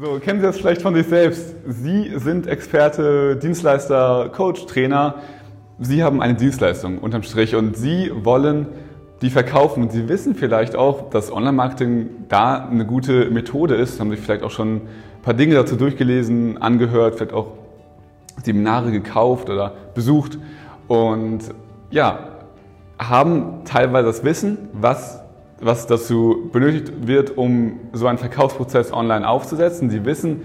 So, kennen Sie das vielleicht von sich selbst? Sie sind Experte, Dienstleister, Coach, Trainer. Sie haben eine Dienstleistung unterm Strich und Sie wollen die verkaufen. Und Sie wissen vielleicht auch, dass Online-Marketing da eine gute Methode ist. Haben sich vielleicht auch schon ein paar Dinge dazu durchgelesen, angehört, vielleicht auch Seminare gekauft oder besucht. Und ja, haben teilweise das Wissen, was was dazu benötigt wird, um so einen Verkaufsprozess online aufzusetzen. Sie wissen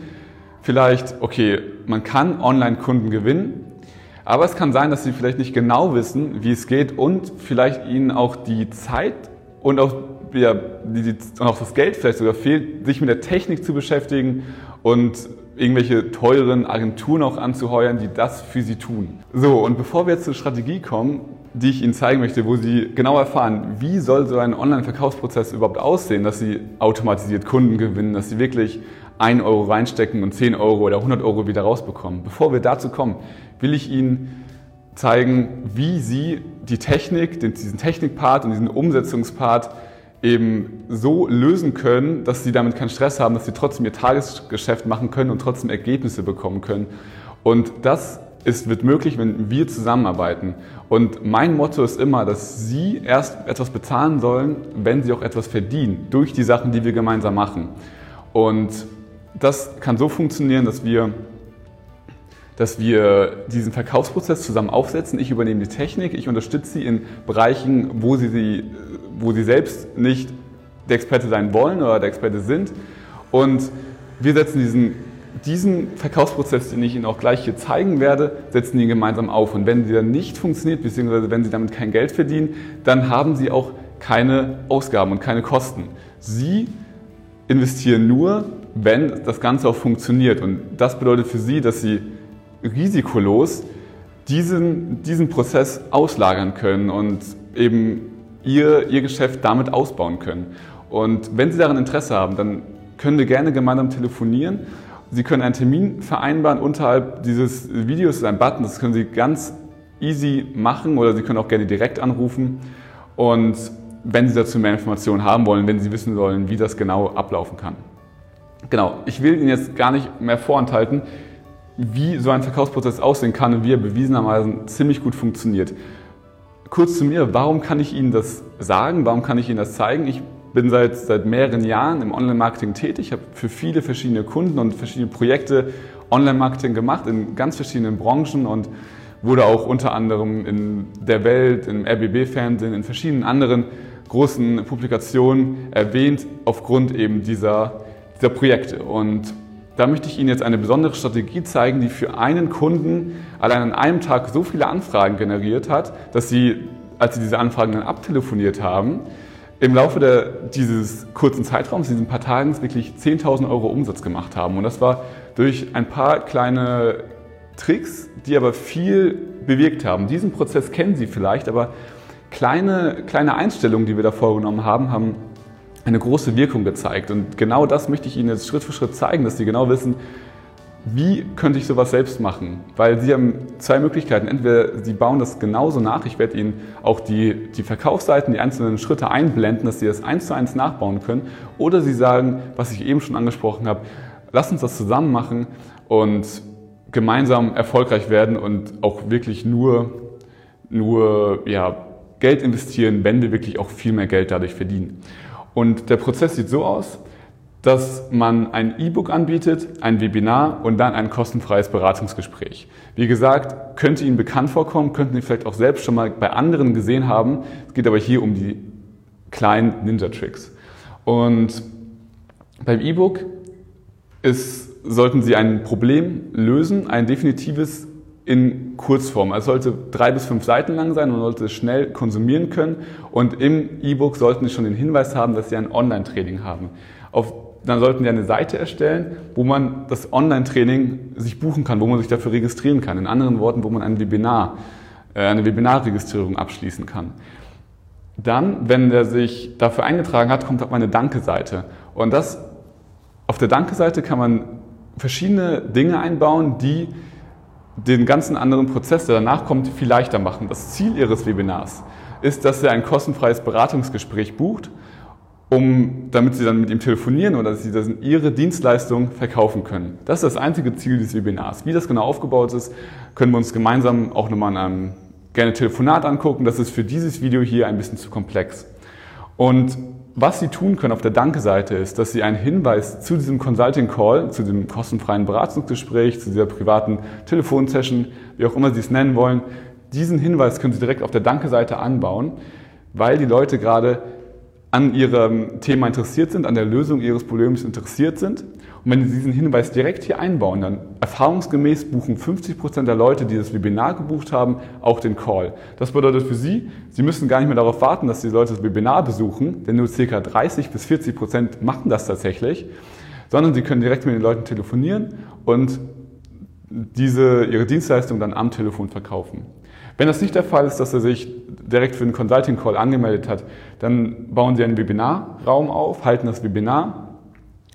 vielleicht, okay, man kann Online-Kunden gewinnen, aber es kann sein, dass Sie vielleicht nicht genau wissen, wie es geht und vielleicht Ihnen auch die Zeit und auch, ja, die, und auch das Geld vielleicht sogar fehlt, sich mit der Technik zu beschäftigen und irgendwelche teuren Agenturen auch anzuheuern, die das für Sie tun. So, und bevor wir jetzt zur Strategie kommen, die ich Ihnen zeigen möchte, wo Sie genau erfahren, wie soll so ein Online-Verkaufsprozess überhaupt aussehen, dass Sie automatisiert Kunden gewinnen, dass Sie wirklich 1 Euro reinstecken und 10 Euro oder 100 Euro wieder rausbekommen. Bevor wir dazu kommen, will ich Ihnen zeigen, wie Sie die Technik, diesen Technikpart und diesen Umsetzungspart eben so lösen können, dass Sie damit keinen Stress haben, dass Sie trotzdem Ihr Tagesgeschäft machen können und trotzdem Ergebnisse bekommen können. Und das es wird möglich, wenn wir zusammenarbeiten. Und mein Motto ist immer, dass Sie erst etwas bezahlen sollen, wenn Sie auch etwas verdienen, durch die Sachen, die wir gemeinsam machen. Und das kann so funktionieren, dass wir, dass wir diesen Verkaufsprozess zusammen aufsetzen. Ich übernehme die Technik, ich unterstütze Sie in Bereichen, wo Sie, wo Sie selbst nicht der Experte sein wollen oder der Experte sind. Und wir setzen diesen diesen Verkaufsprozess, den ich Ihnen auch gleich hier zeigen werde, setzen die gemeinsam auf. Und wenn dieser nicht funktioniert, beziehungsweise wenn Sie damit kein Geld verdienen, dann haben Sie auch keine Ausgaben und keine Kosten. Sie investieren nur, wenn das Ganze auch funktioniert. Und das bedeutet für Sie, dass Sie risikolos diesen, diesen Prozess auslagern können und eben Ihr, Ihr Geschäft damit ausbauen können. Und wenn Sie daran Interesse haben, dann können wir gerne gemeinsam telefonieren Sie können einen Termin vereinbaren. Unterhalb dieses Videos ist ein Button, das können Sie ganz easy machen oder Sie können auch gerne direkt anrufen. Und wenn Sie dazu mehr Informationen haben wollen, wenn Sie wissen wollen, wie das genau ablaufen kann. Genau, ich will Ihnen jetzt gar nicht mehr vorenthalten, wie so ein Verkaufsprozess aussehen kann und wie er bewiesenermaßen ziemlich gut funktioniert. Kurz zu mir, warum kann ich Ihnen das sagen? Warum kann ich Ihnen das zeigen? Ich bin seit, seit mehreren Jahren im Online-Marketing tätig, habe für viele verschiedene Kunden und verschiedene Projekte Online-Marketing gemacht in ganz verschiedenen Branchen und wurde auch unter anderem in der Welt, im RBB-Fernsehen, in verschiedenen anderen großen Publikationen erwähnt aufgrund eben dieser, dieser Projekte. Und da möchte ich Ihnen jetzt eine besondere Strategie zeigen, die für einen Kunden allein an einem Tag so viele Anfragen generiert hat, dass Sie, als Sie diese Anfragen dann abtelefoniert haben, im Laufe der, dieses kurzen Zeitraums, diesen paar Tagen, wirklich 10.000 Euro Umsatz gemacht haben. Und das war durch ein paar kleine Tricks, die aber viel bewirkt haben. Diesen Prozess kennen Sie vielleicht, aber kleine, kleine Einstellungen, die wir da vorgenommen haben, haben eine große Wirkung gezeigt. Und genau das möchte ich Ihnen jetzt Schritt für Schritt zeigen, dass Sie genau wissen, wie könnte ich sowas selbst machen? Weil Sie haben zwei Möglichkeiten. Entweder Sie bauen das genauso nach, ich werde Ihnen auch die, die Verkaufsseiten, die einzelnen Schritte einblenden, dass Sie das eins zu eins nachbauen können. Oder Sie sagen, was ich eben schon angesprochen habe, lass uns das zusammen machen und gemeinsam erfolgreich werden und auch wirklich nur, nur ja, Geld investieren, wenn wir wirklich auch viel mehr Geld dadurch verdienen. Und der Prozess sieht so aus, dass man ein E-Book anbietet, ein Webinar und dann ein kostenfreies Beratungsgespräch. Wie gesagt, könnte Ihnen bekannt vorkommen, könnten Sie vielleicht auch selbst schon mal bei anderen gesehen haben. Es geht aber hier um die kleinen Ninja-Tricks. Und beim E-Book sollten Sie ein Problem lösen, ein definitives in Kurzform. Es sollte drei bis fünf Seiten lang sein und sollte es schnell konsumieren können. Und im E-Book sollten Sie schon den Hinweis haben, dass Sie ein Online-Training haben. Auf dann sollten wir eine Seite erstellen, wo man das Online-Training sich buchen kann, wo man sich dafür registrieren kann. In anderen Worten, wo man ein Webinar, äh, eine Webinarregistrierung abschließen kann. Dann, wenn der sich dafür eingetragen hat, kommt auf eine Danke-Seite. Und das, auf der Danke-Seite kann man verschiedene Dinge einbauen, die den ganzen anderen Prozess, der danach kommt, viel leichter machen. Das Ziel Ihres Webinars ist, dass er ein kostenfreies Beratungsgespräch bucht um, damit Sie dann mit ihm telefonieren oder dass Sie das Ihre Dienstleistung verkaufen können. Das ist das einzige Ziel dieses Webinars. Wie das genau aufgebaut ist, können wir uns gemeinsam auch nochmal in einem gerne Telefonat angucken. Das ist für dieses Video hier ein bisschen zu komplex. Und was Sie tun können auf der Danke-Seite ist, dass Sie einen Hinweis zu diesem Consulting Call, zu diesem kostenfreien Beratungsgespräch, zu dieser privaten Telefonsession, wie auch immer Sie es nennen wollen, diesen Hinweis können Sie direkt auf der Danke-Seite anbauen, weil die Leute gerade an ihrem Thema interessiert sind, an der Lösung ihres Problems interessiert sind. Und wenn Sie diesen Hinweis direkt hier einbauen, dann erfahrungsgemäß buchen 50 Prozent der Leute, die das Webinar gebucht haben, auch den Call. Das bedeutet für Sie, Sie müssen gar nicht mehr darauf warten, dass die Leute das Webinar besuchen, denn nur ca. 30 bis 40 Prozent machen das tatsächlich, sondern Sie können direkt mit den Leuten telefonieren und diese, ihre Dienstleistung dann am Telefon verkaufen. Wenn das nicht der Fall ist, dass er sich direkt für einen Consulting Call angemeldet hat, dann bauen Sie einen Webinarraum auf, halten das Webinar,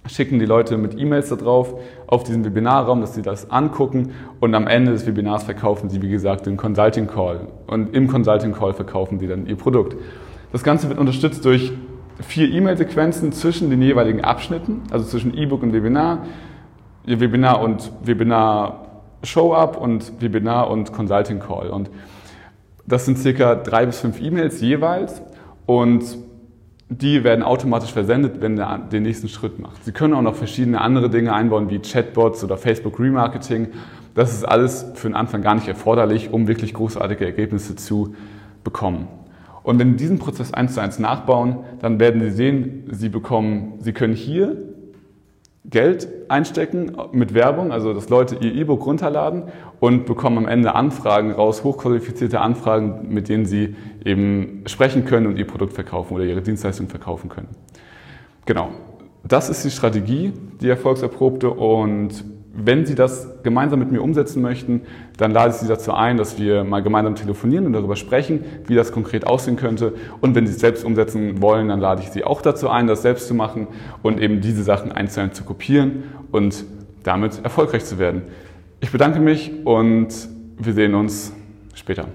schicken die Leute mit E-Mails darauf auf diesen Webinarraum, dass sie das angucken und am Ende des Webinars verkaufen sie, wie gesagt, den Consulting Call. Und im Consulting Call verkaufen sie dann ihr Produkt. Das Ganze wird unterstützt durch vier E-Mail-Sequenzen zwischen den jeweiligen Abschnitten, also zwischen E-Book und Webinar, Webinar und Webinar Show-Up und Webinar und Consulting Call. Und das sind circa drei bis fünf E-Mails jeweils und die werden automatisch versendet, wenn der den nächsten Schritt macht. Sie können auch noch verschiedene andere Dinge einbauen, wie Chatbots oder Facebook Remarketing. Das ist alles für den Anfang gar nicht erforderlich, um wirklich großartige Ergebnisse zu bekommen. Und wenn Sie diesen Prozess eins zu eins nachbauen, dann werden Sie sehen, Sie bekommen, Sie können hier Geld einstecken mit Werbung, also dass Leute ihr E-Book runterladen und bekommen am Ende Anfragen raus, hochqualifizierte Anfragen, mit denen sie eben sprechen können und ihr Produkt verkaufen oder ihre Dienstleistung verkaufen können. Genau, das ist die Strategie, die erfolgserprobte und wenn Sie das gemeinsam mit mir umsetzen möchten, dann lade ich Sie dazu ein, dass wir mal gemeinsam telefonieren und darüber sprechen, wie das konkret aussehen könnte. Und wenn Sie es selbst umsetzen wollen, dann lade ich Sie auch dazu ein, das selbst zu machen und eben diese Sachen einzeln zu kopieren und damit erfolgreich zu werden. Ich bedanke mich und wir sehen uns später.